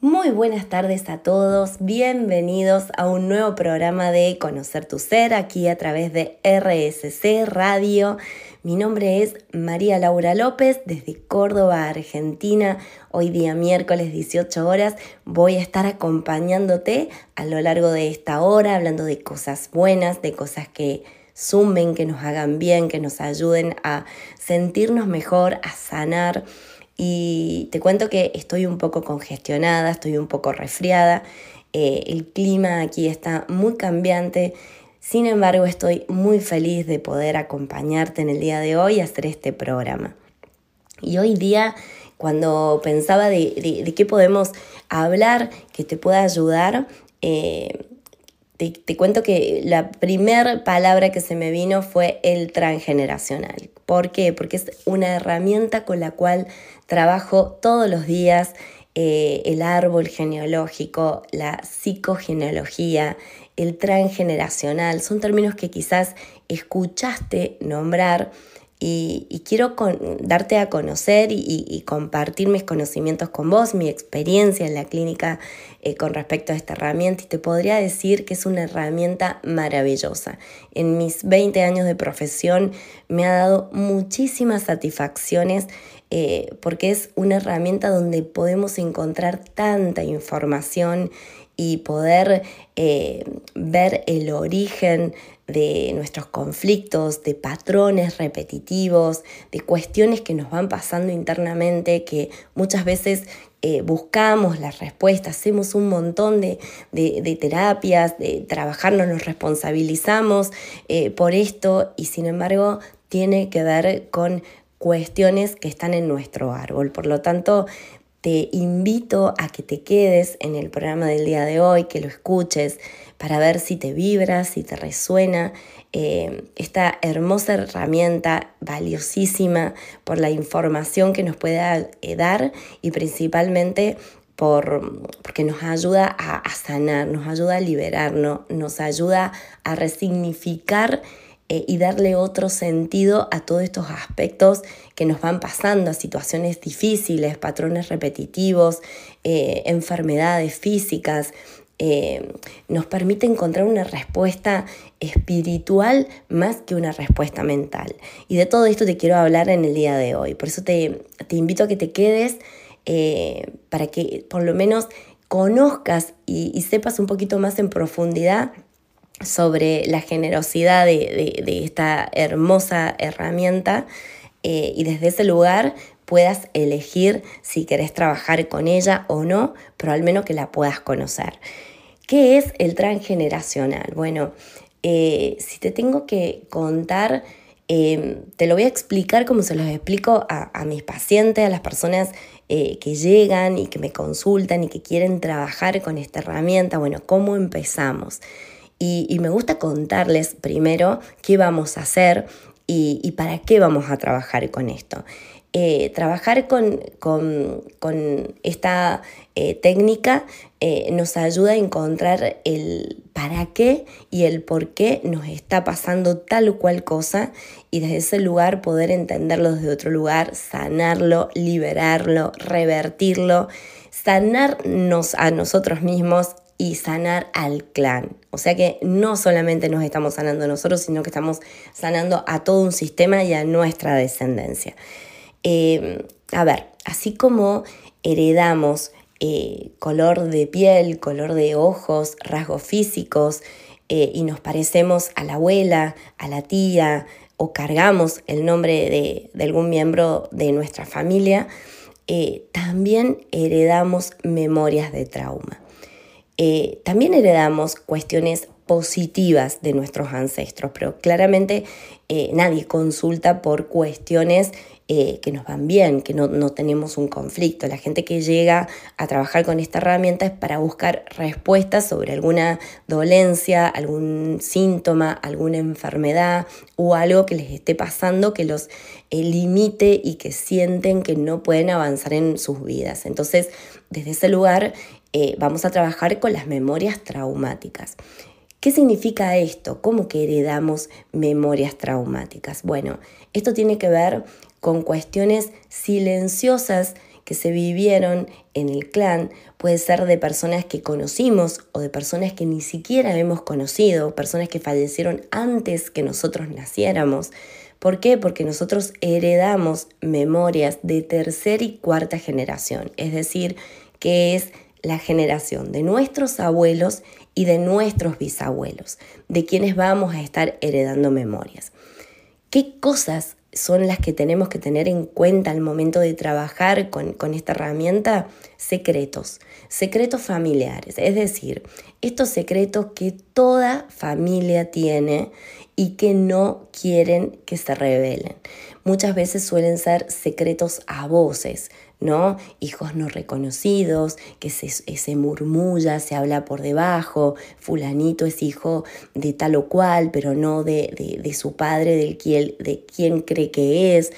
Muy buenas tardes a todos, bienvenidos a un nuevo programa de Conocer tu Ser aquí a través de RSC Radio. Mi nombre es María Laura López desde Córdoba, Argentina. Hoy día miércoles 18 horas voy a estar acompañándote a lo largo de esta hora hablando de cosas buenas, de cosas que sumen, que nos hagan bien, que nos ayuden a sentirnos mejor, a sanar y te cuento que estoy un poco congestionada, estoy un poco resfriada, eh, el clima aquí está muy cambiante, sin embargo estoy muy feliz de poder acompañarte en el día de hoy a hacer este programa. Y hoy día, cuando pensaba de, qué podemos hablar que te pueda ayudar, eh, te, cuento que la primera palabra que se me vino fue el transgeneracional. ¿Por qué? Porque es una herramienta con la cual trabajo todos los días eh, el árbol genealógico, la psicogenealogía, el transgeneracional. Son términos que quizás escuchaste nombrar y, quiero darte a conocer y, compartir mis conocimientos con vos, mi experiencia en la clínica eh, con respecto a esta herramienta y te podría decir que es una herramienta maravillosa. En mis 20 años de profesión me ha dado muchísimas satisfacciones eh, porque es una herramienta donde podemos encontrar tanta información y poder eh, ver el origen de nuestros conflictos, de patrones repetitivos, de cuestiones que nos van pasando internamente, que muchas veces eh, buscamos las respuestas, hacemos un montón de, terapias, de trabajarnos, nos responsabilizamos eh, por esto y sin embargo tiene que ver con cuestiones que están en nuestro árbol. Por lo tanto, te invito a que te quedes en el programa del día de hoy, que lo escuches para ver si te vibra, si te resuena eh, esta hermosa herramienta valiosísima por la información que nos puede eh, dar y principalmente por, porque nos ayuda a, sanar, nos ayuda a liberarnos, nos ayuda a resignificar eh, y darle otro sentido a todos estos aspectos que nos van pasando, a situaciones difíciles, patrones repetitivos, enfermedades físicas. Eh, nos permite encontrar una respuesta espiritual más que una respuesta mental. Y de todo esto te quiero hablar en el día de hoy. Por eso te, invito a que te quedes para que por lo menos conozcas y sepas un poquito más en profundidad sobre la generosidad de, esta hermosa herramienta eh, y desde ese lugar puedas elegir si querés trabajar con ella o no, pero al menos que la puedas conocer. ¿Qué es el transgeneracional? Bueno, eh, si te tengo que contar, eh, te lo voy a explicar como se los explico a, mis pacientes, a las personas que llegan y que me consultan y que quieren trabajar con esta herramienta. Bueno, ¿cómo empezamos? Y, me gusta contarles primero qué vamos a hacer y, para qué vamos a trabajar con esto. Eh, trabajar con, esta eh, técnica eh, nos ayuda a encontrar el para qué y el por qué nos está pasando tal o cual cosa y desde ese lugar poder entenderlo desde otro lugar, sanarlo, liberarlo, revertirlo, sanarnos a nosotros mismos y sanar al clan. O sea que no solamente nos estamos sanando nosotros, sino que estamos sanando a todo un sistema y a nuestra descendencia. Eh, a ver, así como heredamos eh, color de piel, color de ojos, rasgos físicos, eh, y nos parecemos a la abuela, a la tía, o cargamos el nombre de, de algún miembro de nuestra familia, también heredamos memorias de trauma. Eh, también heredamos cuestiones positivas de nuestros ancestros, pero claramente eh, nadie consulta por cuestiones eh, que nos van bien, que no, no, tenemos un conflicto. La gente que llega a trabajar con esta herramienta es para buscar respuestas sobre alguna dolencia, algún síntoma, alguna enfermedad o algo que les esté pasando que los limite y que sienten que no pueden avanzar en sus vidas. Entonces, desde ese lugar eh, vamos a trabajar con las memorias traumáticas. ¿Qué significa esto? ¿Cómo que heredamos memorias traumáticas? Bueno, esto tiene que ver con cuestiones silenciosas que se vivieron en el clan puede ser de personas que conocimos o de personas que ni siquiera hemos conocido, personas que fallecieron antes que nosotros naciéramos. ¿Por qué? Porque nosotros heredamos memorias de tercera y cuarta generación, es decir, que es la generación de nuestros abuelos y de nuestros bisabuelos, de quienes vamos a estar heredando memorias. ¿Qué cosas son las que tenemos que tener en cuenta al momento de trabajar con, esta herramienta? Secretos, secretos familiares, es decir, estos secretos que toda familia tiene y que no quieren que se revelen. Muchas veces suelen ser secretos a voces, ¿no? Hijos no reconocidos, que se, murmulla, se habla por debajo, fulanito es hijo de tal o cual, pero no de, de, su padre, del quien, de quien cree que es.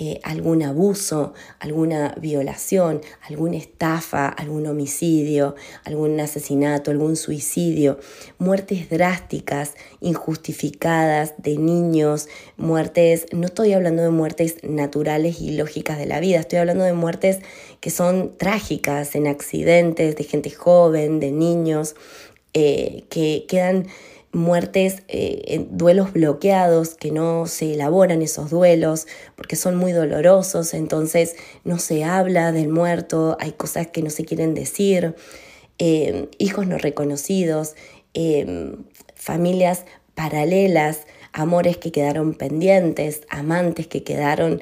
Eh, algún abuso, alguna violación, alguna estafa, algún homicidio, algún asesinato, algún suicidio, muertes drásticas, injustificadas de niños, muertes, no estoy hablando de muertes naturales y lógicas de la vida, estoy hablando de muertes que son trágicas en accidentes de gente joven, de niños, eh, que quedan muertes, eh, duelos bloqueados, que no se elaboran esos duelos porque son muy dolorosos, entonces no se habla del muerto, hay cosas que no se quieren decir, eh, hijos no reconocidos, eh, familias paralelas, amores que quedaron pendientes, amantes que quedaron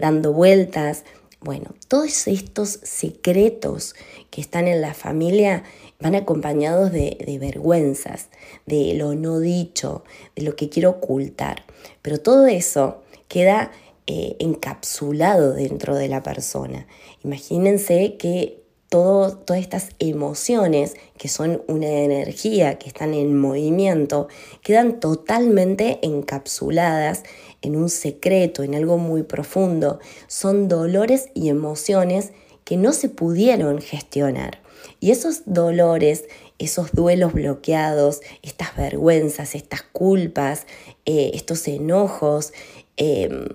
dando vueltas. Bueno, todos estos secretos que están en la familia van acompañados de, vergüenzas, de lo no dicho, de lo que quiero ocultar. Pero todo eso queda eh, encapsulado dentro de la persona. Imagínense que todas estas emociones, que son una energía, que están en movimiento, quedan totalmente encapsuladas en un secreto, en algo muy profundo. Son dolores y emociones que no se pudieron gestionar. Y esos dolores, esos duelos bloqueados, estas vergüenzas, estas culpas, eh, estos enojos, em,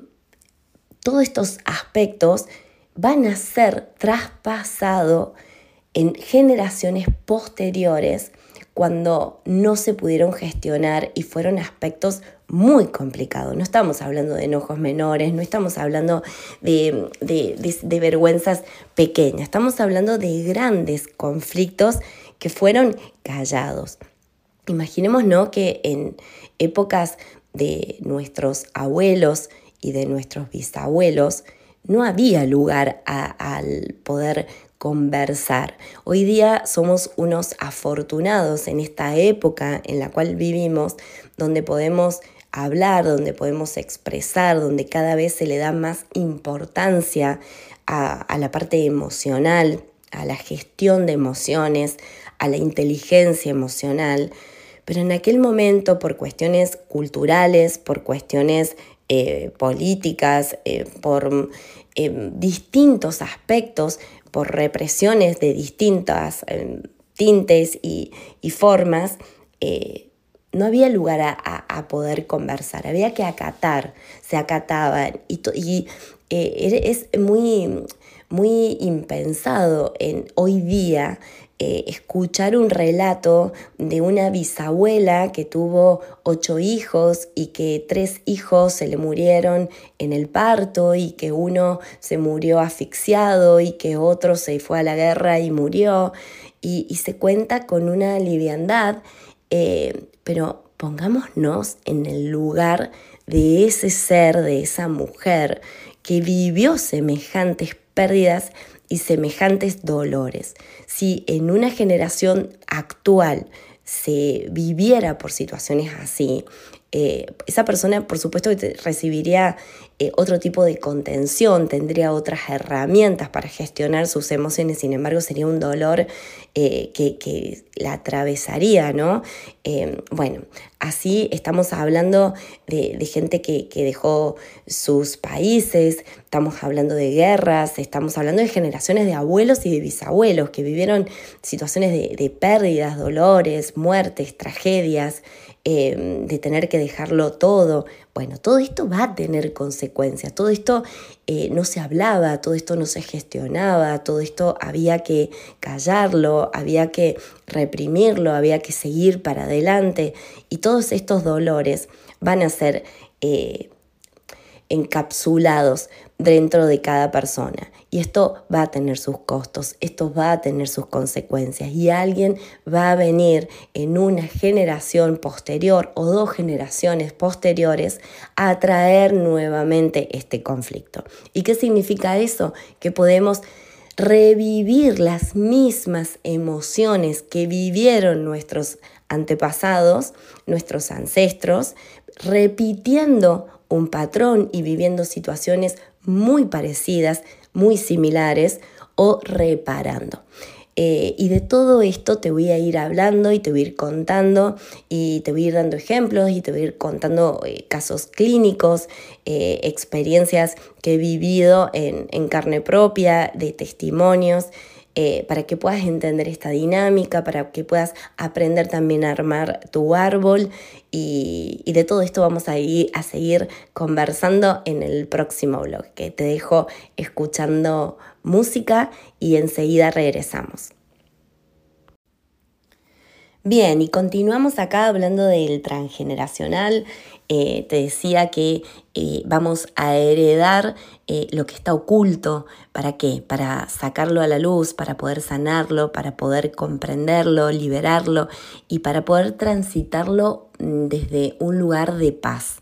todos estos aspectos van a ser traspasados en generaciones posteriores cuando no se pudieron gestionar y fueron aspectos muy complicados. No estamos hablando de enojos menores, no estamos hablando de, de, vergüenzas pequeñas, estamos hablando de grandes conflictos que fueron callados. Imaginemos ¿no? que en épocas de nuestros abuelos y de nuestros bisabuelos no había lugar al poder conversar. Hoy día somos unos afortunados en esta época en la cual vivimos, donde podemos hablar, donde podemos expresar, donde cada vez se le da más importancia a, la parte emocional, a la gestión de emociones, a la inteligencia emocional. Pero en aquel momento, por cuestiones culturales, por cuestiones eh, políticas, eh, por eh, distintos aspectos, por represiones de distintas tintes y, formas, no había lugar a, poder conversar, había que acatar, se acataban y, eh, es muy, muy impensado en hoy día eh, escuchar un relato de una bisabuela que tuvo ocho hijos y que tres hijos se le murieron en el parto y que uno se murió asfixiado y que otro se fue a la guerra y murió y, se cuenta con una liviandad, eh, pero pongámonos en el lugar de ese ser, de esa mujer que vivió semejantes pérdidas y semejantes dolores. Si en una generación actual se viviera por situaciones así, eh, esa persona por supuesto recibiría eh, otro tipo de contención, tendría otras herramientas para gestionar sus emociones, sin embargo sería un dolor eh, que, la atravesaría, ¿no? bueno, así estamos hablando de, gente que, dejó sus países, estamos hablando de guerras, estamos hablando de generaciones de abuelos y de bisabuelos que vivieron situaciones de pérdidas, dolores, muertes, tragedias. Em, de tener que dejarlo todo. Bueno, todo esto va a tener consecuencias, todo esto eh, no se hablaba, todo esto no se gestionaba, todo esto había que callarlo, había que reprimirlo, había que seguir para adelante. Y todos estos dolores van a ser eh, encapsulados dentro de cada persona. Y esto va a tener sus costos, esto va a tener sus consecuencias y alguien va a venir en una generación posterior o dos generaciones posteriores a traer nuevamente este conflicto. ¿Y qué significa eso? Que podemos revivir las mismas emociones que vivieron nuestros antepasados, nuestros ancestros, repitiendo un patrón y viviendo situaciones muy parecidas, muy similares o reparando. Eh, y de todo esto te voy a ir hablando y te voy a ir contando y te voy a ir dando ejemplos y te voy a ir contando eh, casos clínicos, eh, experiencias que he vivido en, en carne propia, de testimonios. Eh, para que puedas entender esta dinámica, para que puedas aprender también a armar tu árbol y, de todo esto vamos a, ir, a seguir conversando en el próximo blog, que te dejo escuchando música y enseguida regresamos. Bien, y continuamos acá hablando del transgeneracional. Eh, te decía que eh, vamos a heredar eh, lo que está oculto. ¿Para qué? Para sacarlo a la luz, para poder sanarlo, para poder comprenderlo, liberarlo y para poder transitarlo mm, desde un lugar de paz.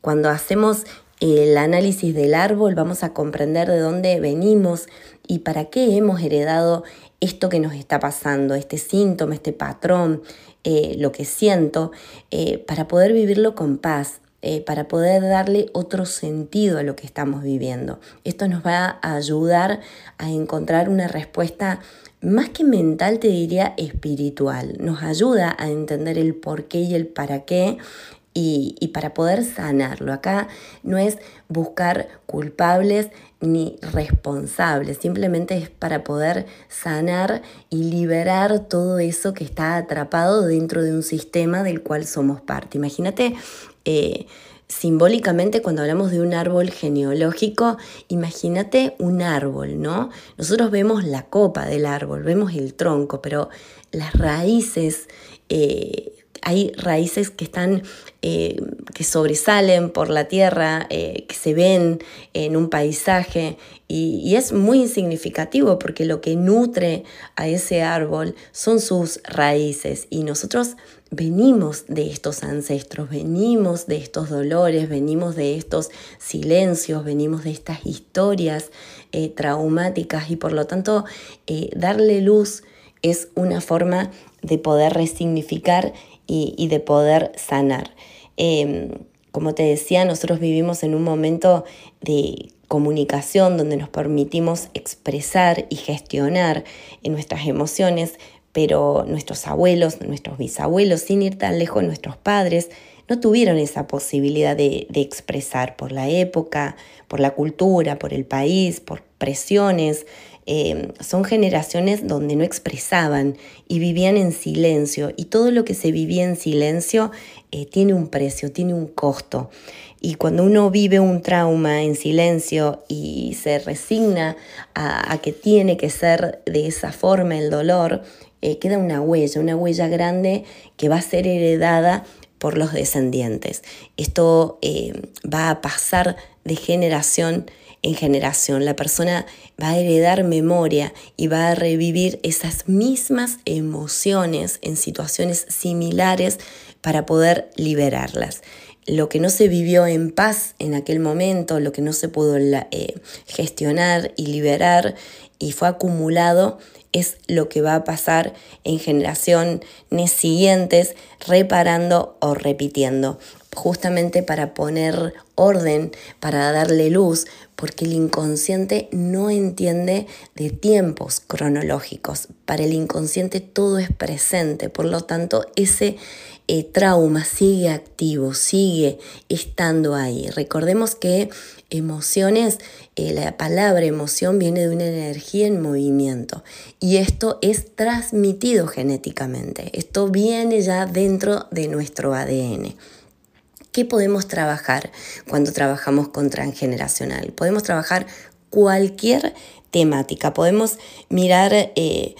Cuando hacemos el análisis del árbol vamos a comprender de dónde venimos y para qué hemos heredado esto que nos está pasando, este síntoma, este patrón, eh, lo que siento, eh, para poder vivirlo con paz, eh, para poder darle otro sentido a lo que estamos viviendo. Esto nos va a ayudar a encontrar una respuesta más que mental, te diría espiritual. Nos ayuda a entender el por qué y el para qué y, para poder sanarlo. Acá no es buscar culpables ni responsables, simplemente es para poder sanar y liberar todo eso que está atrapado dentro de un sistema del cual somos parte. Imagínate eh, simbólicamente cuando hablamos de un árbol genealógico, imagínate un árbol, ¿no? Nosotros vemos la copa del árbol, vemos el tronco, pero las raíces... Eh, hay raíces que están, eh, que sobresalen por la tierra, eh, que se ven en un paisaje y, es muy significativo porque lo que nutre a ese árbol son sus raíces y nosotros venimos de estos ancestros, venimos de estos dolores, venimos de estos silencios, venimos de estas historias eh, traumáticas y por lo tanto darle luz es una forma de poder resignificar y, de poder sanar. Em, como te decía, nosotros vivimos en un momento de comunicación donde nos permitimos expresar y gestionar nuestras emociones, pero nuestros abuelos, nuestros bisabuelos, sin ir tan lejos, nuestros padres, no tuvieron esa posibilidad de, de, expresar por la época, por la cultura, por el país, por presiones, Em, son generaciones donde no expresaban y vivían en silencio y todo lo que se vivía en silencio eh, tiene un precio, tiene un costo. Y cuando uno vive un trauma en silencio y se resigna a, que tiene que ser de esa forma el dolor, eh, queda una huella, una huella grande que va a ser heredada por los descendientes. Esto eh, va a pasar de generación en generación. La persona va a heredar memoria y va a revivir esas mismas emociones en situaciones similares para poder liberarlas. Lo que no se vivió en paz en aquel momento, lo que no se pudo eh, gestionar y liberar y fue acumulado, es lo que va a pasar en generaciones siguientes, reparando o repitiendo justamente para poner orden, para darle luz, porque el inconsciente no entiende de tiempos cronológicos. Para el inconsciente todo es presente, por lo tanto ese eh, trauma sigue activo, sigue estando ahí. Recordemos que emociones, eh, la palabra emoción viene de una energía en movimiento y esto es transmitido genéticamente, esto viene ya dentro de nuestro ADN. ¿Qué podemos trabajar cuando trabajamos con transgeneracional? Podemos trabajar cualquier temática, podemos mirar eh,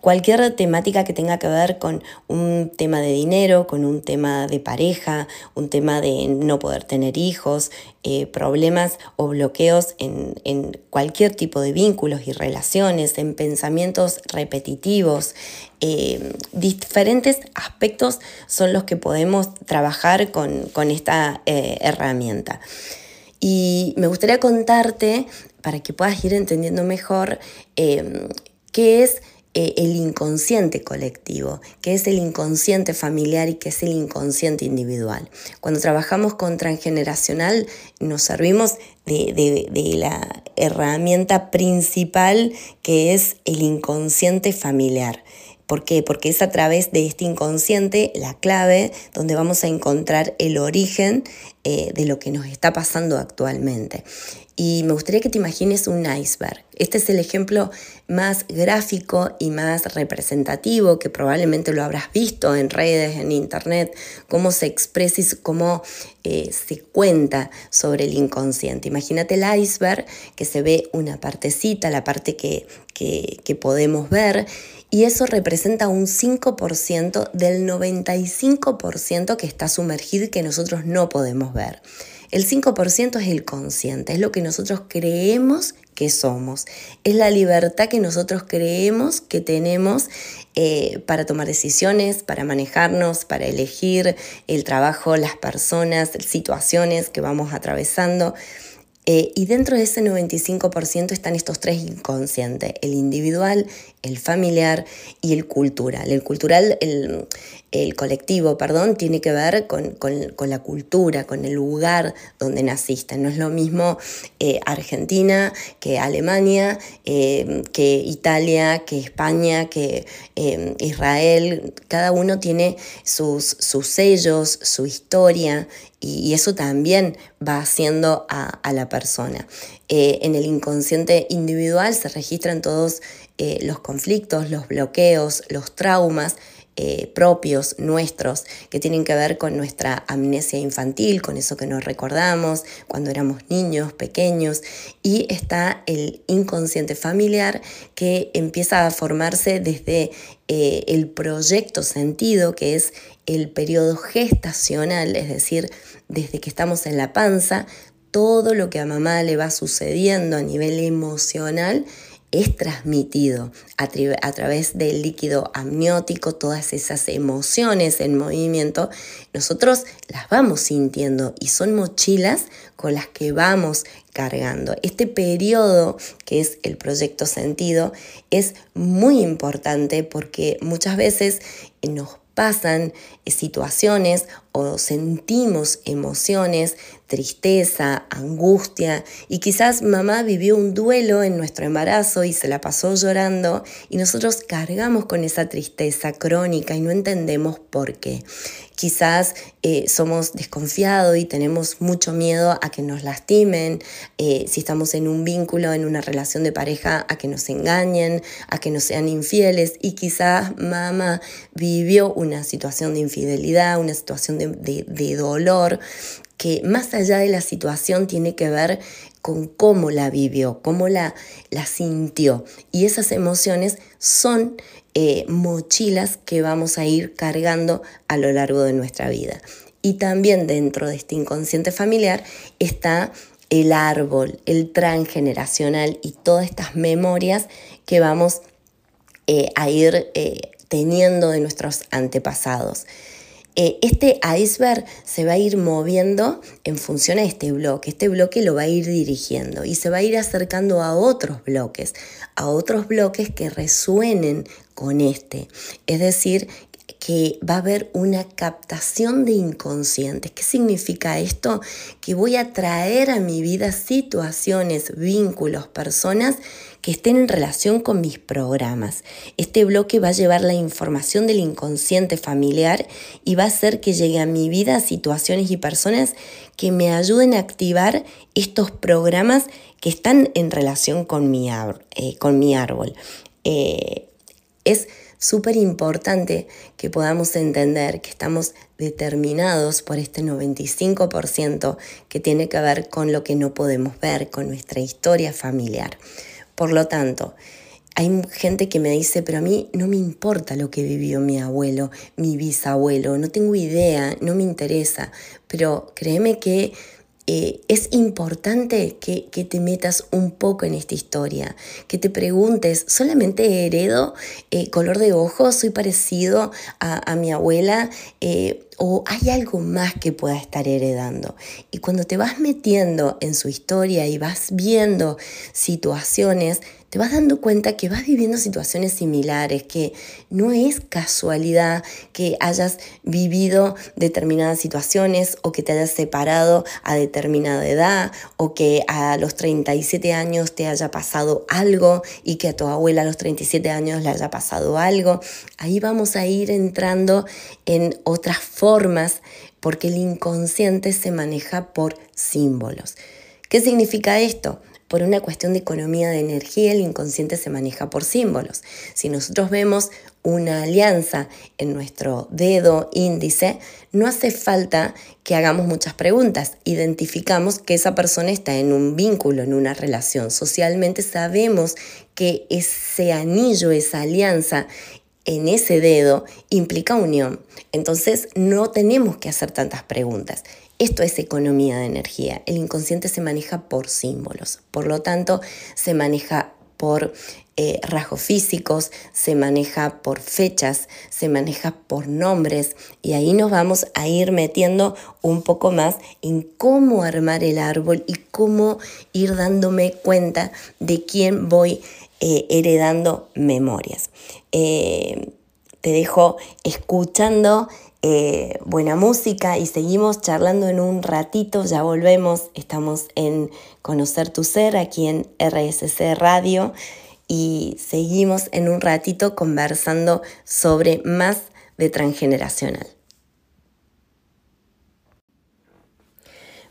cualquier temática que tenga que ver con un tema de dinero, con un tema de pareja, un tema de no poder tener hijos, eh, problemas o bloqueos en, cualquier tipo de vínculos y relaciones, en pensamientos repetitivos. Eh, diferentes aspectos son los que podemos trabajar con, esta eh, herramienta. Y me gustaría contarte, para que puedas ir entendiendo mejor, qué es eh, el inconsciente colectivo, que es el inconsciente familiar y que es el inconsciente individual. Cuando trabajamos con transgeneracional nos servimos de, la herramienta principal que es el inconsciente familiar. ¿Por qué? Porque es a través de este inconsciente la clave donde vamos a encontrar el origen eh, de lo que nos está pasando actualmente. Y me gustaría que te imagines un iceberg. Este es el ejemplo más gráfico y más representativo que probablemente lo habrás visto en redes, en internet, cómo se expresa cómo eh, se cuenta sobre el inconsciente. Imagínate el iceberg que se ve una partecita, la parte que, que, que podemos ver, y eso representa un 5% del 95% que está sumergido y que nosotros no podemos ver. El 5% es el consciente, es lo que nosotros creemos que somos, es la libertad que nosotros creemos que tenemos eh, para tomar decisiones, para manejarnos, para elegir el trabajo, las personas, situaciones que vamos atravesando. Eh, y dentro de ese 95% están estos tres inconscientes, el individual, el familiar y el cultural. El cultural, el, colectivo, perdón, tiene que ver con, la cultura, con el lugar donde naciste. No es lo mismo eh, Argentina que Alemania, eh, que Italia, que España, que Israel. Cada uno tiene sus, sus sellos, su historia y, eso también va haciendo a, la persona. Eh, en el inconsciente individual se registran todos eh, los conflictos, los bloqueos, los traumas eh, propios nuestros que tienen que ver con nuestra amnesia infantil, con eso que nos recordamos cuando éramos niños, pequeños, y está el inconsciente familiar que empieza a formarse desde el proyecto sentido, que es el periodo gestacional, es decir, desde que estamos en la panza, todo lo que a mamá le va sucediendo a nivel emocional es transmitido a, través del líquido amniótico, todas esas emociones en movimiento, nosotros las vamos sintiendo y son mochilas con las que vamos cargando. Este periodo, que es el proyecto sentido, es muy importante porque muchas veces nos pasan situaciones o sentimos emociones, tristeza, angustia y quizás mamá vivió un duelo en nuestro embarazo y se la pasó llorando y nosotros cargamos con esa tristeza crónica y no entendemos por qué. Quizás eh, somos desconfiados y tenemos mucho miedo a que nos lastimen, eh, si estamos en un vínculo, en una relación de pareja, a que nos engañen, a que nos sean infieles y quizás mamá vivió una situación de infidelidad, una situación de dolor que más allá de la situación tiene que ver con cómo la vivió, cómo la, la sintió. Y esas emociones son eh, mochilas que vamos a ir cargando a lo largo de nuestra vida. Y también dentro de este inconsciente familiar está el árbol, el transgeneracional y todas estas memorias que vamos eh, a ir eh, teniendo de nuestros antepasados. Eh, este iceberg se va a ir moviendo en función a este bloque. Este bloque lo va a ir dirigiendo y se va a ir acercando a otros bloques, a otros bloques que resuenen con este. Es decir, que va a haber una captación de inconscientes. ¿Qué significa esto? Que voy a traer a mi vida situaciones, vínculos, personas que estén en relación con mis programas. Este bloque va a llevar la información del inconsciente familiar y va a hacer que llegue a mi vida situaciones y personas que me ayuden a activar estos programas que están en relación con mi, eh, con mi árbol. Eh, es súper importante que podamos entender que estamos determinados por este 95% que tiene que ver con lo que no podemos ver, con nuestra historia familiar. Por lo tanto, hay gente que me dice, pero a mí no me importa lo que vivió mi abuelo, mi bisabuelo, no tengo idea, no me interesa, pero créeme que eh, es importante que, te metas un poco en esta historia, que te preguntes, ¿solamente heredo eh, color de ojos? ¿Soy parecido a, mi abuela? Eh, ¿O hay algo más que pueda estar heredando? Y cuando te vas metiendo en su historia y vas viendo situaciones, te vas dando cuenta que vas viviendo situaciones similares, que no es casualidad que hayas vivido determinadas situaciones o que te hayas separado a determinada edad o que a los 37 años te haya pasado algo y que a tu abuela a los 37 años le haya pasado algo. Ahí vamos a ir entrando en otras formas porque el inconsciente se maneja por símbolos. ¿Qué significa esto? Por una cuestión de economía de energía, el inconsciente se maneja por símbolos. Si nosotros vemos una alianza en nuestro dedo índice, no hace falta que hagamos muchas preguntas. Identificamos que esa persona está en un vínculo, en una relación. Socialmente sabemos que ese anillo, esa alianza en ese dedo implica unión. Entonces no tenemos que hacer tantas preguntas. Esto es economía de energía. El inconsciente se maneja por símbolos, por lo tanto se maneja por eh, rasgos físicos, se maneja por fechas, se maneja por nombres y ahí nos vamos a ir metiendo un poco más en cómo armar el árbol y cómo ir dándome cuenta de quién voy eh, heredando memorias. Eh, te dejo escuchando eh, buena música y seguimos charlando en un ratito, ya volvemos, estamos en Conocer tu Ser aquí en RSC Radio y seguimos en un ratito conversando sobre más de transgeneracional.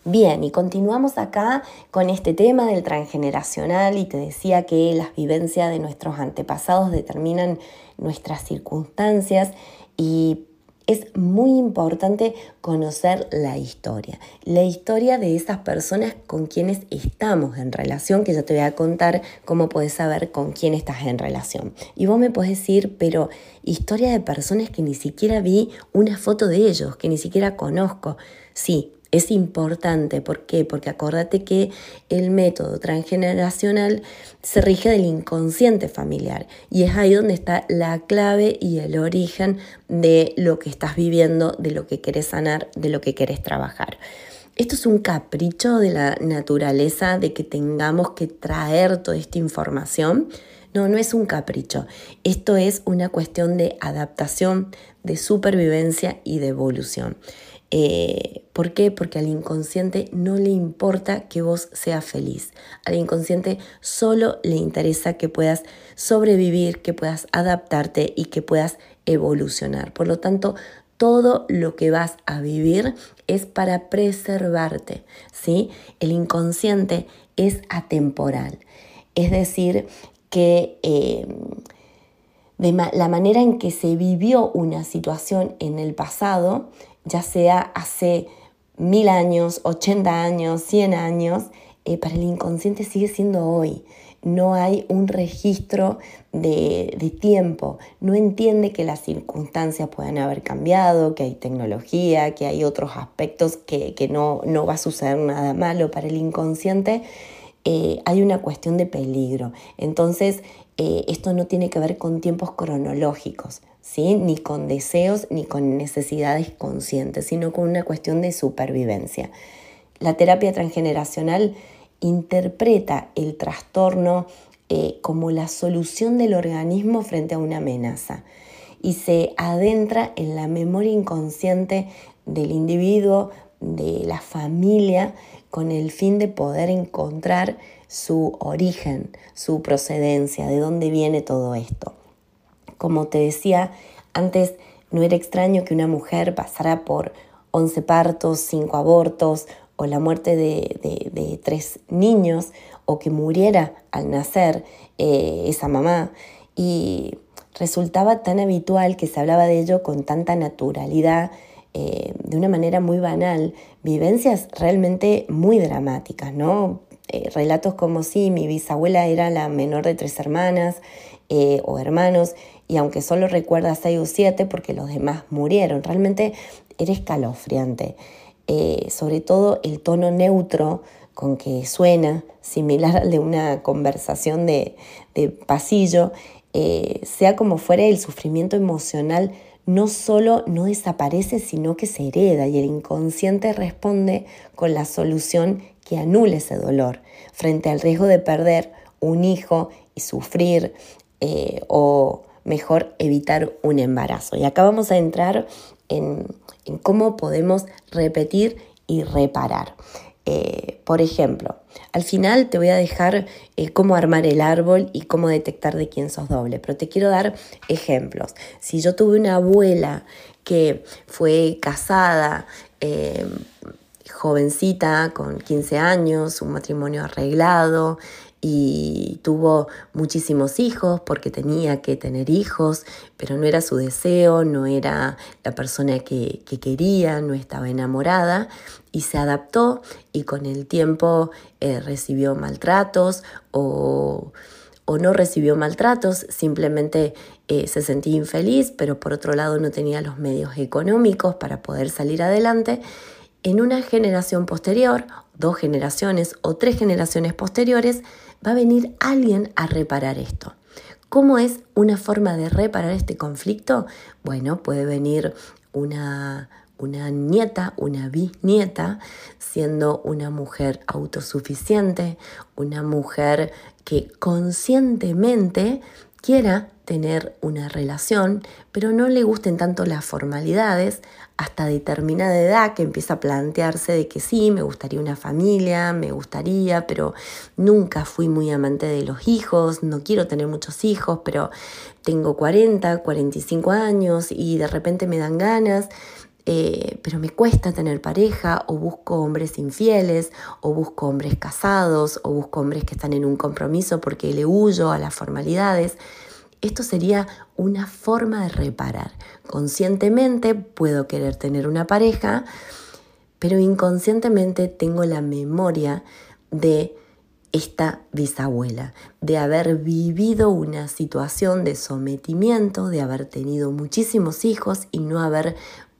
Bien, y continuamos acá con este tema del transgeneracional y te decía que las vivencias de nuestros antepasados determinan nuestras circunstancias y es muy importante conocer la historia, la historia de esas personas con quienes estamos en relación, que ya te voy a contar cómo puedes saber con quién estás en relación. Y vos me podés decir, pero historia de personas que ni siquiera vi una foto de ellos, que ni siquiera conozco. Sí, es importante, ¿por qué? Porque acordate que el método transgeneracional se rige del inconsciente familiar y es ahí donde está la clave y el origen de lo que estás viviendo, de lo que querés sanar, de lo que querés trabajar. Esto es un capricho de la naturaleza de que tengamos que traer toda esta información. No, no es un capricho. Esto es una cuestión de adaptación, de supervivencia y de evolución. Eh, ¿Por qué? Porque al inconsciente no le importa que vos seas feliz. Al inconsciente solo le interesa que puedas sobrevivir, que puedas adaptarte y que puedas evolucionar. Por lo tanto, todo lo que vas a vivir es para preservarte, ¿sí? El inconsciente es atemporal, es decir, que de la manera en que se vivió una situación en el pasado ya sea hace mil años, 80 años, 100 años, eh, para el inconsciente sigue siendo hoy. No hay un registro de, tiempo. No entiende que las circunstancias puedan haber cambiado, que hay tecnología, que hay otros aspectos que, no, no va a suceder nada malo. Para el inconsciente eh, hay una cuestión de peligro. Entonces, eh, esto no tiene que ver con tiempos cronológicos ni con deseos ni con necesidades conscientes, sino con una cuestión de supervivencia. La terapia transgeneracional interpreta el trastorno eh, como la solución del organismo frente a una amenaza y se adentra en la memoria inconsciente del individuo, de la familia, con el fin de poder encontrar su origen, su procedencia, de dónde viene todo esto. Como te decía, antes no era extraño que una mujer pasara por 11 partos, 5 abortos o la muerte de, tres niños o que muriera al nacer eh, esa mamá. Y resultaba tan habitual que se hablaba de ello con tanta naturalidad, eh, de una manera muy banal, vivencias realmente muy dramáticas, ¿no? Eh, relatos como si mi bisabuela era la menor de tres hermanas o hermanos, y aunque solo recuerda seis o siete porque los demás murieron, realmente era escalofriante. sobre todo el tono neutro con que suena, similar al de una conversación de, pasillo, eh, sea como fuera, el sufrimiento emocional no solo no desaparece, sino que se hereda y el inconsciente responde con la solución que anule ese dolor frente al riesgo de perder un hijo y sufrir eh, o mejor evitar un embarazo. Y acá vamos a entrar en cómo podemos repetir y reparar. Eh, por ejemplo, al final te voy a dejar eh, cómo armar el árbol y cómo detectar de quién sos doble, pero te quiero dar ejemplos. Si yo tuve una abuela que fue casada, eh, jovencita, con 15 años, un matrimonio arreglado, y tuvo muchísimos hijos porque tenía que tener hijos, pero no era su deseo, no era la persona que, quería, no estaba enamorada y se adaptó y con el tiempo eh, recibió maltratos o, no recibió maltratos, simplemente eh, se sentía infeliz, pero por otro lado no tenía los medios económicos para poder salir adelante. En una generación posterior, dos generaciones o tres generaciones posteriores, va a venir alguien a reparar esto. ¿Cómo es una forma de reparar este conflicto? Bueno, puede venir una, una nieta, una bisnieta, siendo una mujer autosuficiente, una mujer que conscientemente quiera tener una relación, pero no le gusten tanto las formalidades hasta determinada edad que empieza a plantearse de que sí, me gustaría una familia, me gustaría, pero nunca fui muy amante de los hijos, no quiero tener muchos hijos, pero tengo 40, 45 años y de repente me dan ganas. Eh, pero me cuesta tener pareja o busco hombres infieles o busco hombres casados o busco hombres que están en un compromiso porque le huyo a las formalidades. Esto sería una forma de reparar. Conscientemente puedo querer tener una pareja, pero inconscientemente tengo la memoria de esta bisabuela, de haber vivido una situación de sometimiento, de haber tenido muchísimos hijos y no haber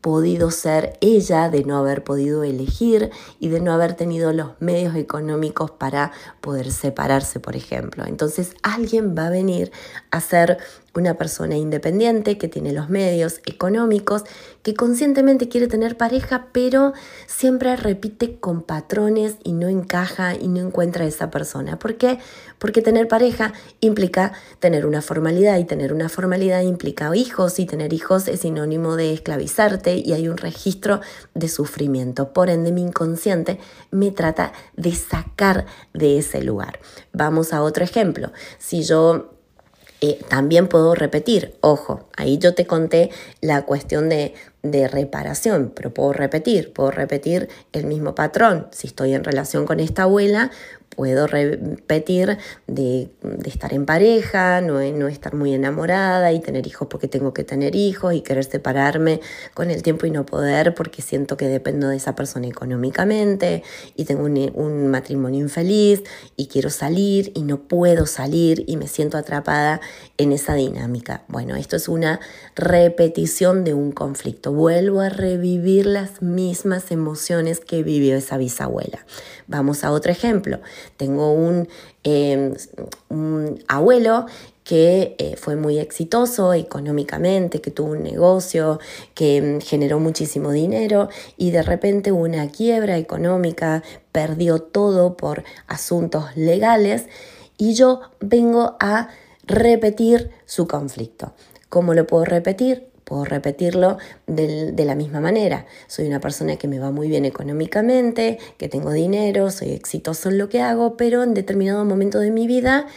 podido ser ella, de no haber podido elegir y de no haber tenido los medios económicos para poder separarse, por ejemplo. Entonces alguien va a venir a ser una persona independiente que tiene los medios económicos, que conscientemente quiere tener pareja, pero siempre repite con patrones y no encaja y no encuentra a esa persona. ¿Por qué? Porque tener pareja implica tener una formalidad y tener una formalidad implica hijos y tener hijos es sinónimo de esclavizarte y hay un registro de sufrimiento. Por ende, mi inconsciente me trata de sacar de ese lugar. Vamos a otro ejemplo. Si yo eh, también puedo repetir, ojo, ahí yo te conté la cuestión de, de, reparación, pero puedo repetir, puedo repetir el mismo patrón. Si estoy en relación con esta abuela, puedo repetir de, estar en pareja, no, no, estar muy enamorada y tener hijos porque tengo que tener hijos y querer separarme con el tiempo y no poder porque siento que dependo de esa persona económicamente y tengo un, un matrimonio infeliz y quiero salir y no puedo salir y me siento atrapada en esa dinámica. Bueno, esto es una repetición de un conflicto. Vuelvo a revivir las mismas emociones que vivió esa bisabuela. Vamos a otro ejemplo. Tengo em, un, abuelo que eh, fue muy exitoso económicamente, que tuvo un negocio, que em, generó muchísimo dinero y de repente una quiebra económica, perdió todo por asuntos legales y yo vengo a repetir su conflicto. ¿Cómo lo puedo repetir? Puedo repetirlo de, la misma manera. Soy una persona que me va muy bien económicamente, que tengo dinero, soy exitoso en lo que hago, pero en determinado momento de mi vida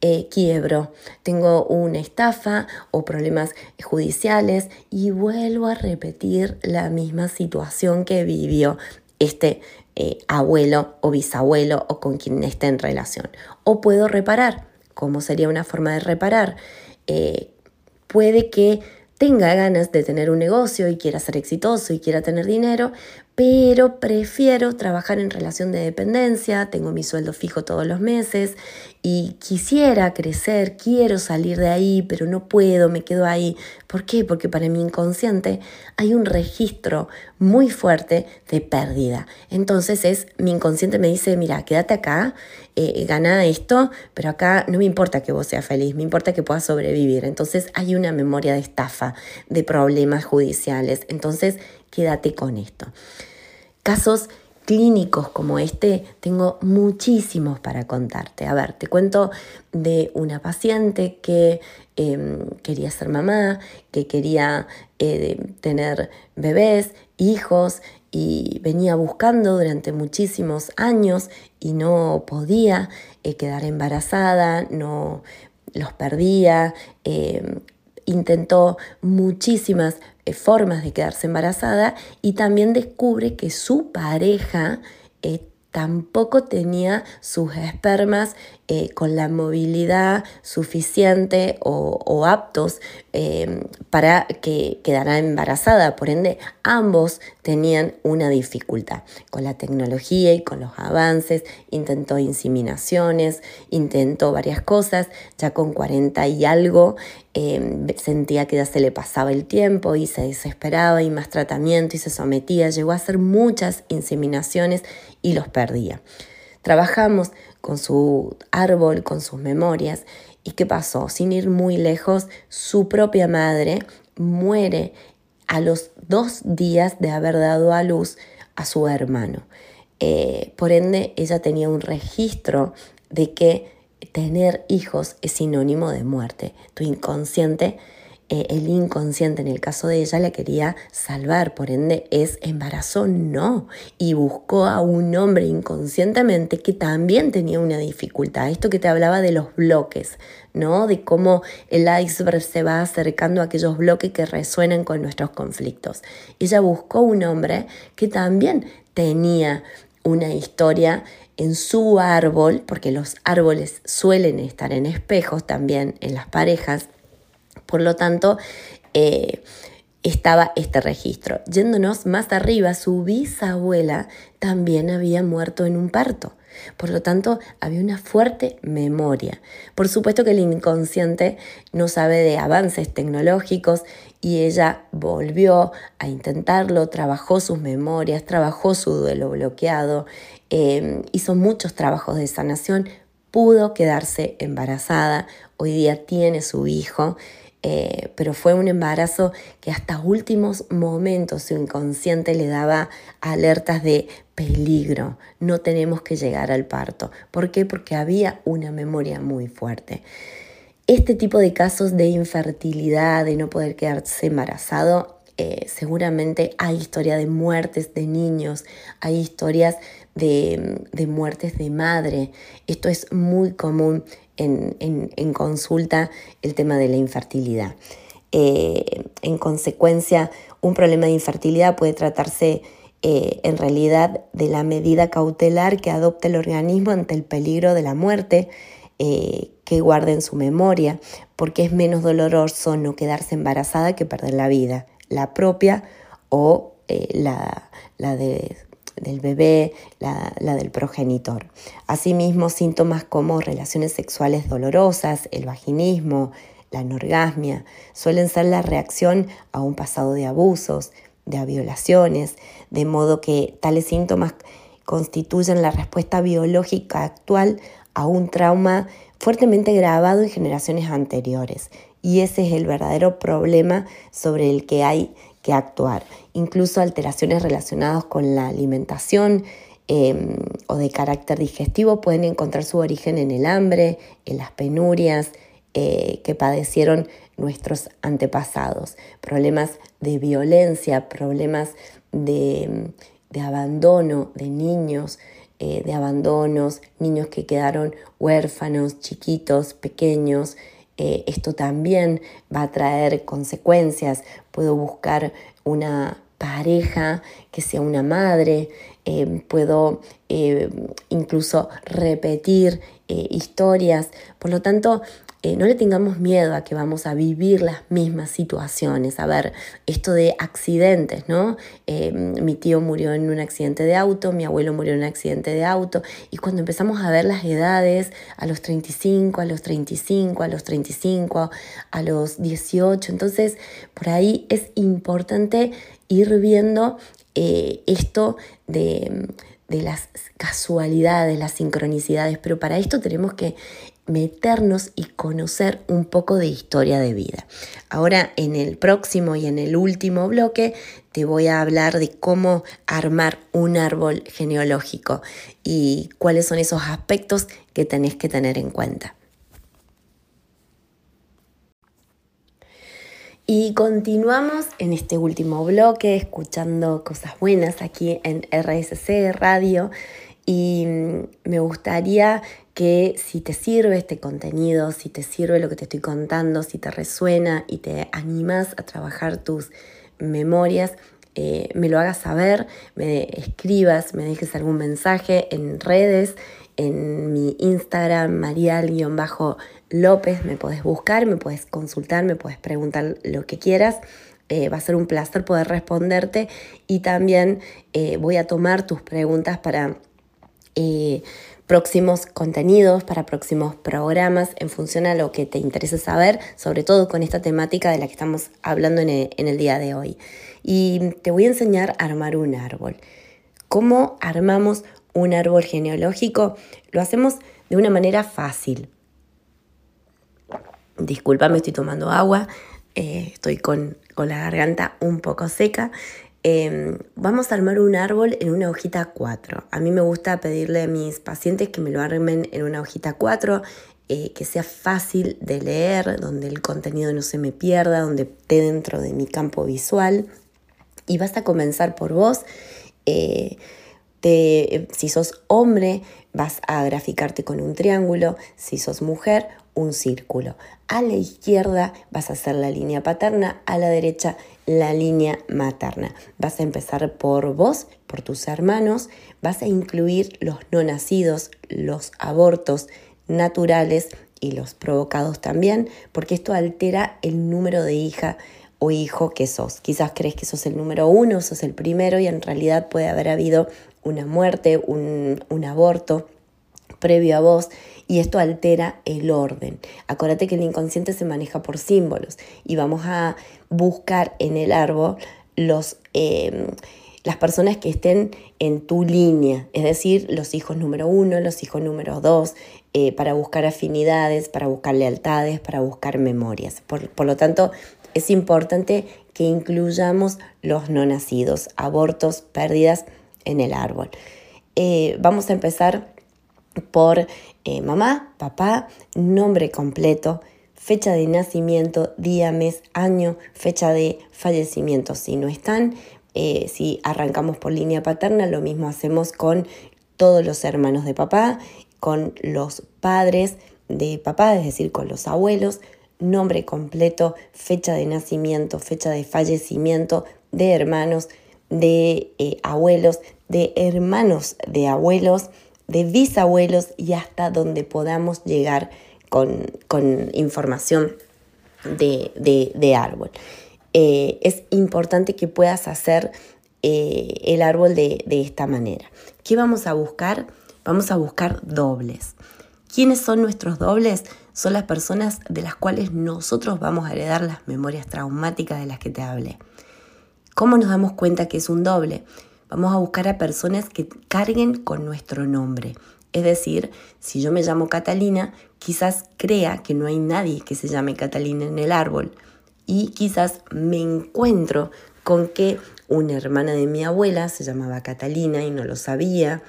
eh, quiebro, tengo una estafa o problemas judiciales y vuelvo a repetir la misma situación que vivió este eh, abuelo o bisabuelo o con quien esté en relación. O puedo reparar. ¿Cómo sería una forma de reparar? Eh, puede que tenga ganas de tener un negocio y quiera ser exitoso y quiera tener dinero, pero prefiero trabajar en relación de dependencia, tengo mi sueldo fijo todos los meses y quisiera crecer, quiero salir de ahí, pero no puedo, me quedo ahí. ¿Por qué? Porque para mi inconsciente hay un registro muy fuerte de pérdida. Entonces es, mi inconsciente me dice, mira, quédate acá, eh, gana esto, pero acá no me importa que vos seas feliz, me importa que puedas sobrevivir. Entonces hay una memoria de estafa, de problemas judiciales. Entonces quédate con esto. Casos clínicos como este tengo muchísimos para contarte. A ver, te cuento de una paciente que em, quería ser mamá, que quería eh, tener bebés, hijos y venía buscando durante muchísimos años y no podía eh, quedar embarazada, no los perdía, em, intentó muchísimas formas de quedarse embarazada y también descubre que su pareja eh, tampoco tenía sus espermas eh, con la movilidad suficiente o, aptos em, para que quedara embarazada. Por ende, ambos tenían una dificultad. Con la tecnología y con los avances, intentó inseminaciones, intentó varias cosas. Ya con 40 y algo em, sentía que ya se le pasaba el tiempo y se desesperaba y más tratamiento y se sometía. Llegó a hacer muchas inseminaciones y los perdía. Trabajamos con su árbol, con sus memorias. ¿Y qué pasó? Sin ir muy lejos, su propia madre muere a los dos días de haber dado a luz a su hermano. Eh, por ende, ella tenía un registro de que tener hijos es sinónimo de muerte. Tu inconsciente eh, el inconsciente en el caso de ella la quería salvar, por ende es embarazo no, y buscó a un hombre inconscientemente que también tenía una dificultad, esto que te hablaba de los bloques, ¿no? De cómo el iceberg se va acercando a aquellos bloques que resuenan con nuestros conflictos. Ella buscó un hombre que también tenía una historia en su árbol, porque los árboles suelen estar en espejos también en las parejas, por lo tanto, eh, estaba este registro. Yéndonos más arriba, su bisabuela también había muerto en un parto. Por lo tanto, había una fuerte memoria. Por supuesto que el inconsciente no sabe de avances tecnológicos y ella volvió a intentarlo, trabajó sus memorias, trabajó su duelo bloqueado, eh, hizo muchos trabajos de sanación, pudo quedarse embarazada, hoy día tiene su hijo eh, pero fue un embarazo que hasta últimos momentos su inconsciente le daba alertas de peligro, no tenemos que llegar al parto. ¿Por qué? Porque había una memoria muy fuerte. Este tipo de casos de infertilidad, de no poder quedarse embarazado, eh, seguramente hay historias de muertes de niños, hay historias de, de muertes de madre. Esto es muy común en, consulta el tema de la infertilidad. Eh, en consecuencia, un problema de infertilidad puede tratarse eh, en realidad de la medida cautelar que adopta el organismo ante el peligro de la muerte eh, que guarda en su memoria, porque es menos doloroso no quedarse embarazada que perder la vida, la propia o la, la de del bebé, la, del progenitor. Asimismo, síntomas como relaciones sexuales dolorosas, el vaginismo, la anorgasmia, suelen ser la reacción a un pasado de abusos, de violaciones, de modo que tales síntomas constituyen la respuesta biológica actual a un trauma fuertemente grabado en generaciones anteriores. Y ese es el verdadero problema sobre el que hay que actuar. Incluso alteraciones relacionadas con la alimentación em, o de carácter digestivo pueden encontrar su origen en el hambre, en las penurias eh, que padecieron nuestros antepasados, problemas de violencia, problemas de, abandono de niños, eh, de abandonos, niños que quedaron huérfanos, chiquitos, pequeños, eh, esto también va a traer consecuencias. Puedo buscar una pareja que sea una madre, eh, puedo eh, incluso repetir historias. Por lo tanto, eh, no le tengamos miedo a que vamos a vivir las mismas situaciones. A ver, esto de accidentes, ¿no? Eh, mi tío murió en un accidente de auto, mi abuelo murió en un accidente de auto, y cuando empezamos a ver las edades, a los 35, a los 35, a los 35, a los 18, entonces por ahí es importante ir viendo eh, esto de de las casualidades, las sincronicidades, pero para esto tenemos que meternos y conocer un poco de historia de vida. Ahora en el próximo y en el último bloque te voy a hablar de cómo armar un árbol genealógico y cuáles son esos aspectos que tenés que tener en cuenta. Y continuamos en este último bloque escuchando cosas buenas aquí en RSC Radio y me gustaría que si te sirve este contenido, si te sirve lo que te estoy contando, si te resuena y te animas a trabajar tus memorias, eh, me lo hagas saber, me escribas, me dejes algún mensaje en redes, en mi Instagram, marial-bajo López, me puedes buscar, me puedes consultar, me puedes preguntar lo que quieras. Eh, va a ser un placer poder responderte y también eh, voy a tomar tus preguntas para eh, próximos contenidos, para próximos programas en función a lo que te interese saber, sobre todo con esta temática de la que estamos hablando en el, día de hoy. Y te voy a enseñar a armar un árbol. ¿Cómo armamos un árbol genealógico? Lo hacemos de una manera fácil. Disculpa, me estoy tomando agua, eh, estoy con, la garganta un poco seca. Em, vamos a armar un árbol en una hojita 4. A mí me gusta pedirle a mis pacientes que me lo armen en una hojita 4, eh, que sea fácil de leer, donde el contenido no se me pierda, donde esté dentro de mi campo visual. Y vas a comenzar por vos. Eh, si sos hombre, vas a graficarte con un triángulo. Si sos mujer, un círculo. A la izquierda vas a hacer la línea paterna, a la derecha la línea materna. Vas a empezar por vos, por tus hermanos, vas a incluir los no nacidos, los abortos naturales y los provocados también, porque esto altera el número de hija o hijo que sos. Quizás crees que sos el número uno, sos el primero y en realidad puede haber habido una muerte, un, un aborto previo a vos y esto altera el orden. Acuérdate que el inconsciente se maneja por símbolos y vamos a buscar en el árbol los, em, las personas que estén en tu línea, es decir, los hijos número uno, los hijos número dos, eh, para buscar afinidades, para buscar lealtades, para buscar memorias. Por, lo tanto, es importante que incluyamos los no nacidos, abortos, pérdidas en el árbol. Eh, vamos a empezar por eh, mamá, papá, nombre completo, fecha de nacimiento, día, mes, año, fecha de fallecimiento. Si no están, eh, si arrancamos por línea paterna, lo mismo hacemos con todos los hermanos de papá, con los padres de papá, es decir, con los abuelos, nombre completo, fecha de nacimiento, fecha de fallecimiento de hermanos, de eh, abuelos, de hermanos de abuelos, de bisabuelos y hasta donde podamos llegar con, información de, árbol. Eh, es importante que puedas hacer eh, el árbol de, de esta manera. ¿Qué vamos a buscar? Vamos a buscar dobles. ¿Quiénes son nuestros dobles? Son las personas de las cuales nosotros vamos a heredar las memorias traumáticas de las que te hablé. ¿Cómo nos damos cuenta que es un doble? Vamos a buscar a personas que carguen con nuestro nombre. Es decir, si yo me llamo Catalina, quizás crea que no hay nadie que se llame Catalina en el árbol. Y quizás me encuentro con que una hermana de mi abuela se llamaba Catalina y no lo sabía.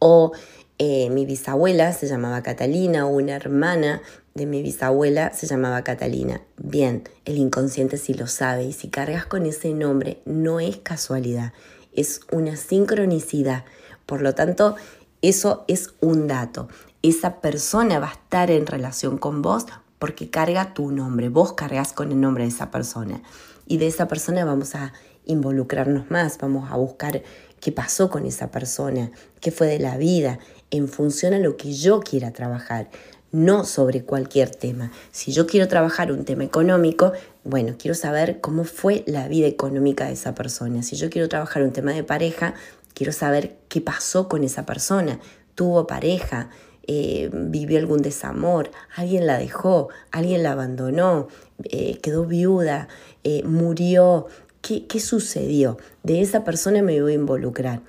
O eh, mi bisabuela se llamaba Catalina o una hermana de mi bisabuela se llamaba Catalina. Bien, el inconsciente sí lo sabe y si cargas con ese nombre no es casualidad, es una sincronicidad. Por lo tanto, eso es un dato. Esa persona va a estar en relación con vos porque carga tu nombre. Vos cargas con el nombre de esa persona. Y de esa persona vamos a involucrarnos más, vamos a buscar qué pasó con esa persona, qué fue de la vida, en función a lo que yo quiera trabajar. No sobre cualquier tema. Si yo quiero trabajar un tema económico, bueno, quiero saber cómo fue la vida económica de esa persona. Si yo quiero trabajar un tema de pareja, quiero saber qué pasó con esa persona. ¿Tuvo pareja? Eh, ¿Vivió algún desamor? ¿Alguien la dejó? ¿Alguien la abandonó? Eh, ¿Quedó viuda? Eh, ¿Murió? ¿Qué, ¿Qué sucedió? De esa persona me voy a involucrar.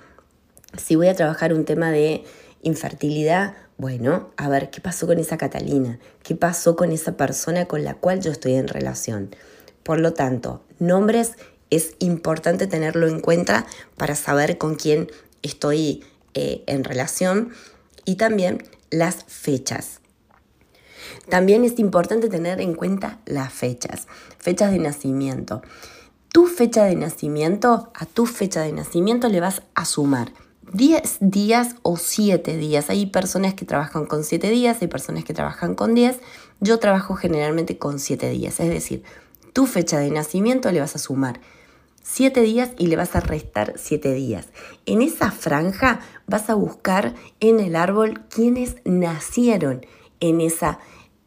Si voy a trabajar un tema de infertilidad, bueno, a ver, ¿qué pasó con esa Catalina? ¿Qué pasó con esa persona con la cual yo estoy en relación? Por lo tanto, nombres es importante tenerlo en cuenta para saber con quién estoy eh, en relación y también las fechas. También es importante tener en cuenta las fechas, fechas de nacimiento. Tu fecha de nacimiento, a tu fecha de nacimiento le vas a sumar 10 días o 7 días. Hay personas que trabajan con 7 días, hay personas que trabajan con 10. Yo trabajo generalmente con 7 días. Es decir, tu fecha de nacimiento le vas a sumar 7 días y le vas a restar 7 días. En esa franja vas a buscar en el árbol quienes nacieron en esa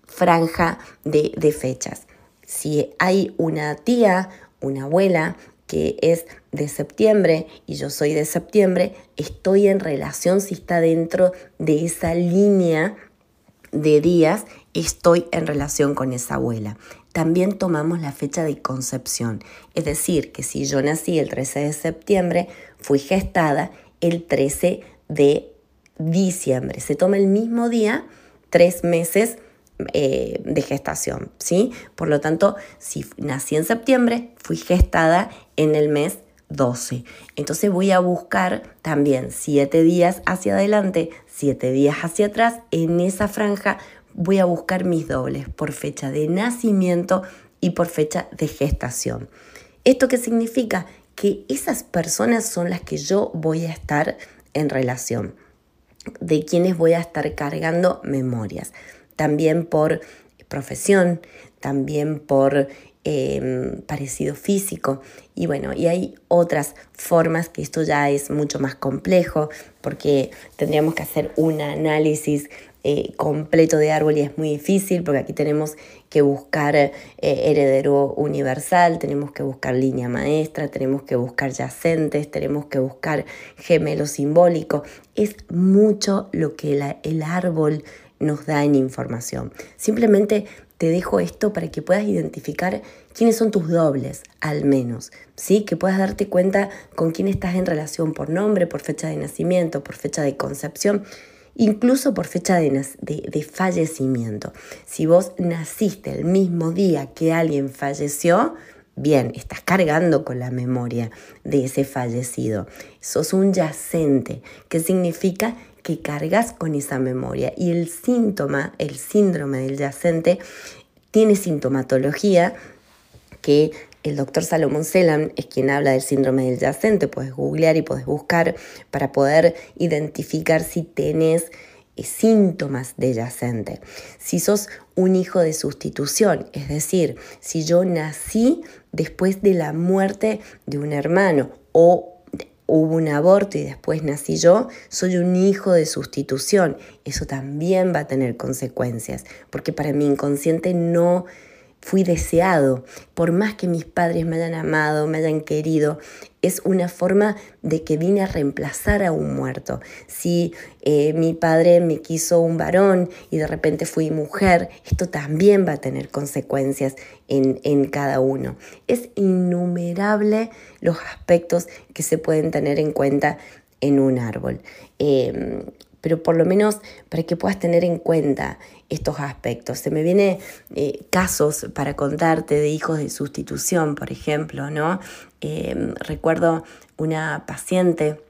franja de, de fechas. Si hay una tía, una abuela que es de septiembre y yo soy de septiembre, estoy en relación si está dentro de esa línea de días, estoy en relación con esa abuela. También tomamos la fecha de concepción, es decir, que si yo nací el 13 de septiembre, fui gestada el 13 de diciembre. Se toma el mismo día, tres meses eh, de gestación, ¿sí? Por lo tanto, si nací en septiembre, fui gestada en el mes 12. Entonces voy a buscar también 7 días hacia adelante, 7 días hacia atrás. En esa franja voy a buscar mis dobles por fecha de nacimiento y por fecha de gestación. ¿Esto qué significa? Que esas personas son las que yo voy a estar en relación, de quienes voy a estar cargando memorias también por profesión, también por em, parecido físico. Y bueno, y hay otras formas que esto ya es mucho más complejo porque tendríamos que hacer un análisis eh, completo de árbol y es muy difícil porque aquí tenemos que buscar eh, heredero universal, tenemos que buscar línea maestra, tenemos que buscar yacentes, tenemos que buscar gemelo simbólico. Es mucho lo que el árbol nos da en información. Simplemente te dejo esto para que puedas identificar quiénes son tus dobles, al menos, ¿sí? Que puedas darte cuenta con quién estás en relación por nombre, por fecha de nacimiento, por fecha de concepción, incluso por fecha de, de fallecimiento. Si vos naciste el mismo día que alguien falleció, Bien, estás cargando con la memoria de ese fallecido. Sos un yacente, que significa que cargas con esa memoria. Y el síntoma, el síndrome del yacente, tiene sintomatología que el doctor Salomón Selam es quien habla del síndrome del yacente. Puedes googlear y puedes buscar para poder identificar si tenés eh, síntomas de yacente. Si sos un hijo de sustitución, es decir, si yo nací después de la muerte de un hermano o hubo un aborto y después nací yo, soy un hijo de sustitución. Eso también va a tener consecuencias, porque para mi inconsciente no fui deseado, por más que mis padres me hayan amado, me hayan querido, es una forma de que vine a reemplazar a un muerto. Si eh, mi padre me quiso un varón y de repente fui mujer, esto también va a tener consecuencias en, en cada uno. Es innumerable los aspectos que se pueden tener en cuenta en un árbol. Em, pero por lo menos para que puedas tener en cuenta estos aspectos. Se me vienen eh, casos para contarte de hijos de sustitución, por ejemplo, ¿no? Em, recuerdo una paciente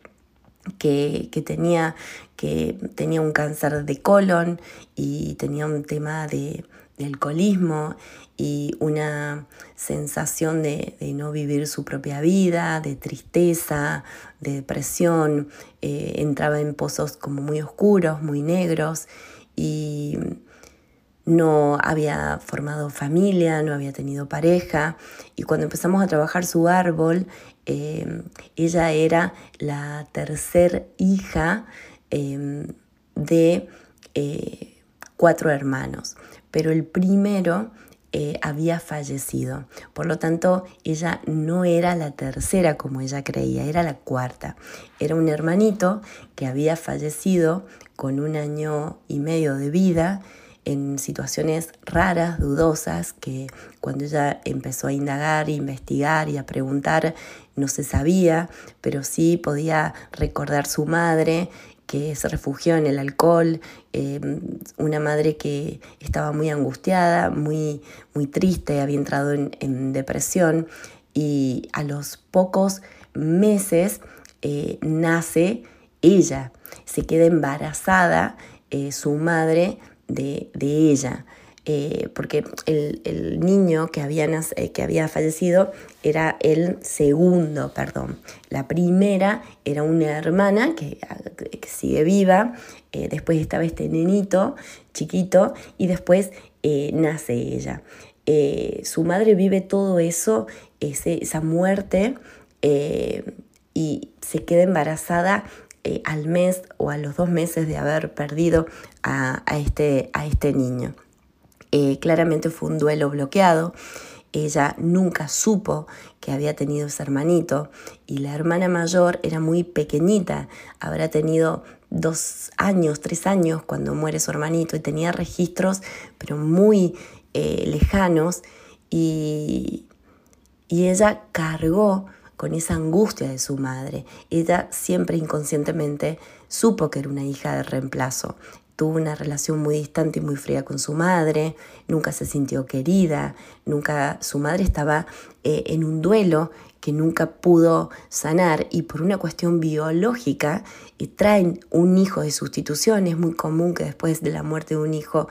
que, tenía, que tenía un cáncer de colon y tenía un tema de, alcoholismo y una sensación de, no vivir su propia vida, de tristeza, de depresión, eh, entraba en pozos como muy oscuros, muy negros y no había formado familia, no había tenido pareja y cuando empezamos a trabajar su árbol, eh, ella era la tercer hija em, de eh, cuatro hermanos, pero el primero eh, había fallecido. Por lo tanto, ella no era la tercera como ella creía, era la cuarta. Era un hermanito que había fallecido con un año y medio de vida en situaciones raras, dudosas, que cuando ella empezó a indagar, investigar y a preguntar, no se sabía, pero sí podía recordar su madre que se refugió en el alcohol, em, una madre que estaba muy angustiada, muy, muy triste, había entrado en, depresión y a los pocos meses eh, nace ella, se queda embarazada eh, su madre de, ella. Eh, porque el, niño que había, que había fallecido era el segundo, perdón. La primera era una hermana que, sigue viva, eh, después estaba este nenito chiquito y después eh, nace ella. Eh, su madre vive todo eso, esa muerte, y se queda embarazada al mes o a los dos meses de haber perdido a, este, a este niño. claramente fue un duelo bloqueado. Ella nunca supo que había tenido ese hermanito y la hermana mayor era muy pequeñita, habrá tenido dos años, tres años cuando muere su hermanito y tenía registros pero muy eh, lejanos. Y, y ella cargó con esa angustia de su madre. Ella siempre inconscientemente supo que era una hija de reemplazo tuvo una relación muy distante y muy fría con su madre, nunca se sintió querida, nunca su madre estaba eh, en un duelo que nunca pudo sanar y por una cuestión biológica eh, traen un hijo de sustitución. Es muy común que después de la muerte de un hijo,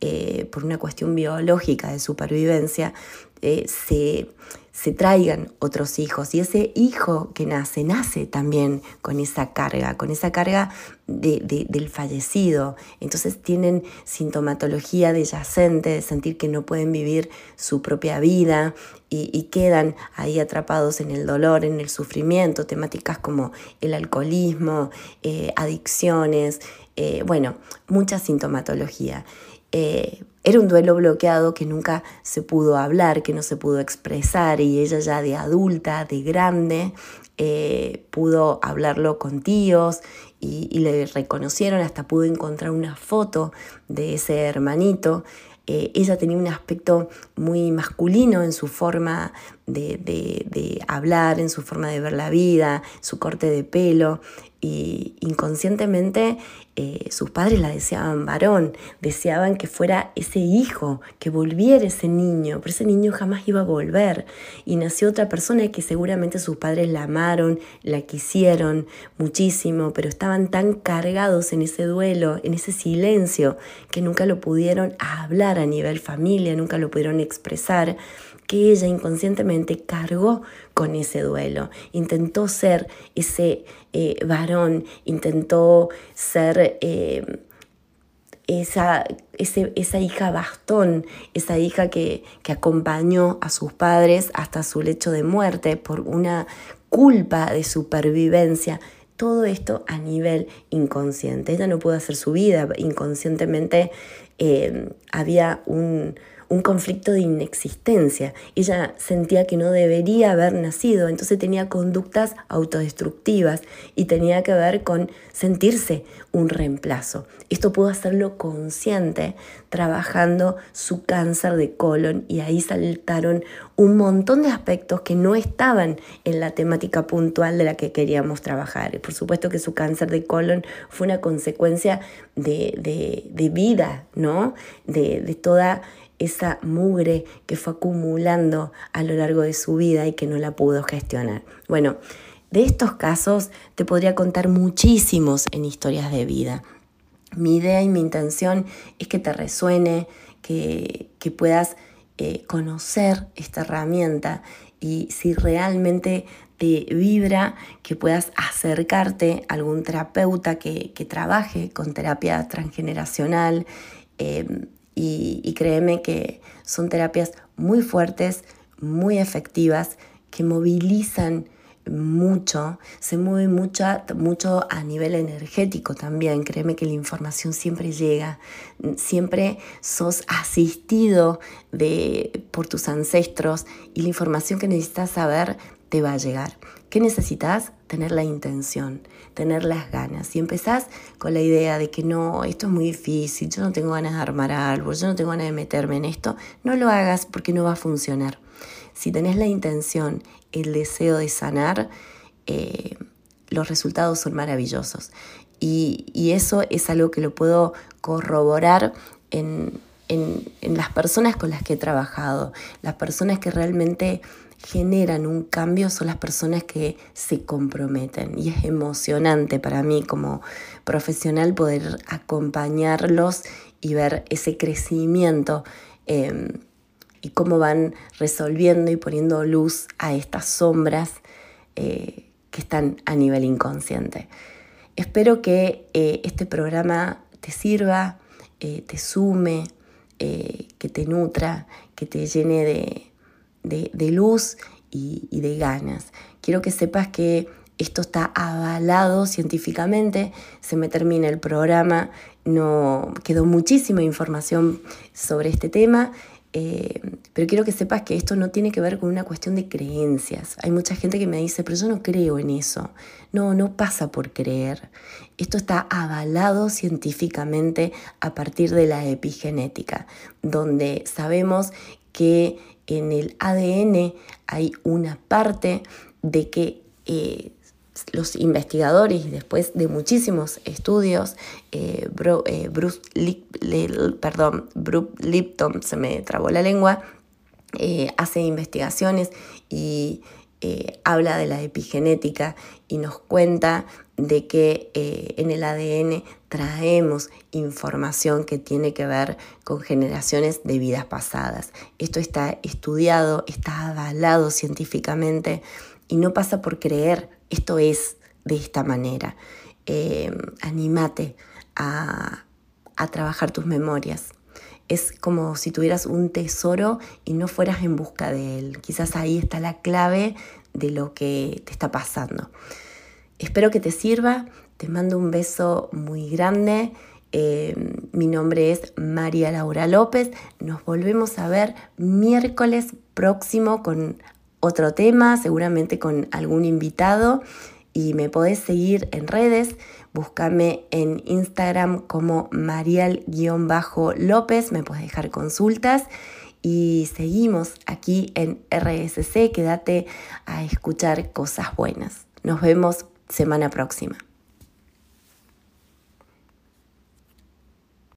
eh, por una cuestión biológica de supervivencia, se se traigan otros hijos y ese hijo que nace, nace también con esa carga, con esa carga del fallecido. Entonces tienen sintomatología de yacente, de sentir que no pueden vivir su propia vida y, quedan ahí atrapados en el dolor, en el sufrimiento, temáticas como el alcoholismo, eh, adicciones, eh, bueno, mucha sintomatología. Eh, era un duelo bloqueado que nunca se pudo hablar, que no se pudo expresar y ella ya de adulta, de grande, eh, pudo hablarlo con tíos y, le reconocieron, hasta pudo encontrar una foto de ese hermanito. Eh, ella tenía un aspecto muy masculino en su forma de, de, hablar, en su forma de ver la vida, su corte de pelo y inconscientemente eh, sus padres la deseaban varón, deseaban que fuera ese hijo, que volviera ese niño, pero ese niño jamás iba a volver. Y nació otra persona que seguramente sus padres la amaron, la quisieron muchísimo, pero estaban tan cargados en ese duelo, en ese silencio, que nunca lo pudieron hablar a nivel familia, nunca lo pudieron expresar que ella inconscientemente cargó con ese duelo. Intentó ser ese eh, varón, intentó ser eh, esa, esa, hija bastón, esa hija que, que acompañó a sus padres hasta su lecho de muerte por una culpa de supervivencia. Todo esto a nivel inconsciente. Ella no pudo hacer su vida. Inconscientemente eh, había un, un conflicto de inexistencia. Ella sentía que no debería haber nacido, entonces tenía conductas autodestructivas y tenía que ver con sentirse un reemplazo. Esto pudo hacerlo consciente trabajando su cáncer de colon y ahí saltaron un montón de aspectos que no estaban en la temática puntual de la que queríamos trabajar. Por supuesto que su cáncer de colon fue una consecuencia de, vida, ¿no? De, de toda esa mugre que fue acumulando a lo largo de su vida y que no la pudo gestionar. Bueno, de estos casos te podría contar muchísimos en historias de vida. Mi idea y mi intención es que te resuene, que, puedas eh, conocer esta herramienta y si realmente te vibra, que puedas acercarte a algún terapeuta que, trabaje con terapia transgeneracional. Eh, y, créeme que son terapias muy fuertes, muy efectivas, que movilizan mucho, se mueve mucho, mucho a nivel energético también. Créeme que la información siempre llega, siempre sos asistido de, por tus ancestros y la información que necesitas saber te va a llegar. ¿Qué necesitas? Tener la intención, tener las ganas. Si empezás con la idea de que no, esto es muy difícil, yo no tengo ganas de armar algo, yo no tengo ganas de meterme en esto, no lo hagas porque no va a funcionar. Si tenés la intención, el deseo de sanar, eh, los resultados son maravillosos. Y, eso es algo que lo puedo corroborar en, en las personas con las que he trabajado, las personas que realmente generan un cambio son las personas que se comprometen y es emocionante para mí como profesional poder acompañarlos y ver ese crecimiento em, y cómo van resolviendo y poniendo luz a estas sombras eh, que están a nivel inconsciente. Espero que eh, este programa te sirva, eh, te sume, que te nutra, que te llene de, de, luz y, y de ganas. Quiero que sepas que esto está avalado científicamente, se me termina el programa, no quedó muchísima información sobre este tema, eh, pero quiero que sepas que esto no tiene que ver con una cuestión de creencias. Hay mucha gente que me dice, pero yo no creo en eso. No, no pasa por creer. Esto está avalado científicamente a partir de la epigenética, donde sabemos que en el ADN hay una parte de que eh, los investigadores, después de muchísimos estudios, eh, eh, Bruce, perdón, Bruce Lipton, se me trabó la lengua, hace investigaciones y habla de la epigenética y nos cuenta de que eh, en el ADN traemos información que tiene que ver con generaciones de vidas pasadas. Esto está estudiado, está avalado científicamente y no pasa por creer, esto es de esta manera. Eh, anímate a, a trabajar tus memorias. Es como si tuvieras un tesoro y no fueras en busca de él. Quizás ahí está la clave de lo que te está pasando. Espero que te sirva, te mando un beso muy grande. Eh, mi nombre es María Laura López. Nos volvemos a ver miércoles próximo con otro tema, seguramente con algún invitado. Y me podés seguir en redes. Búscame en Instagram como Marial-López. Me podés dejar consultas. Y seguimos aquí en RSC. Quédate a escuchar cosas buenas. Nos vemos semana próxima.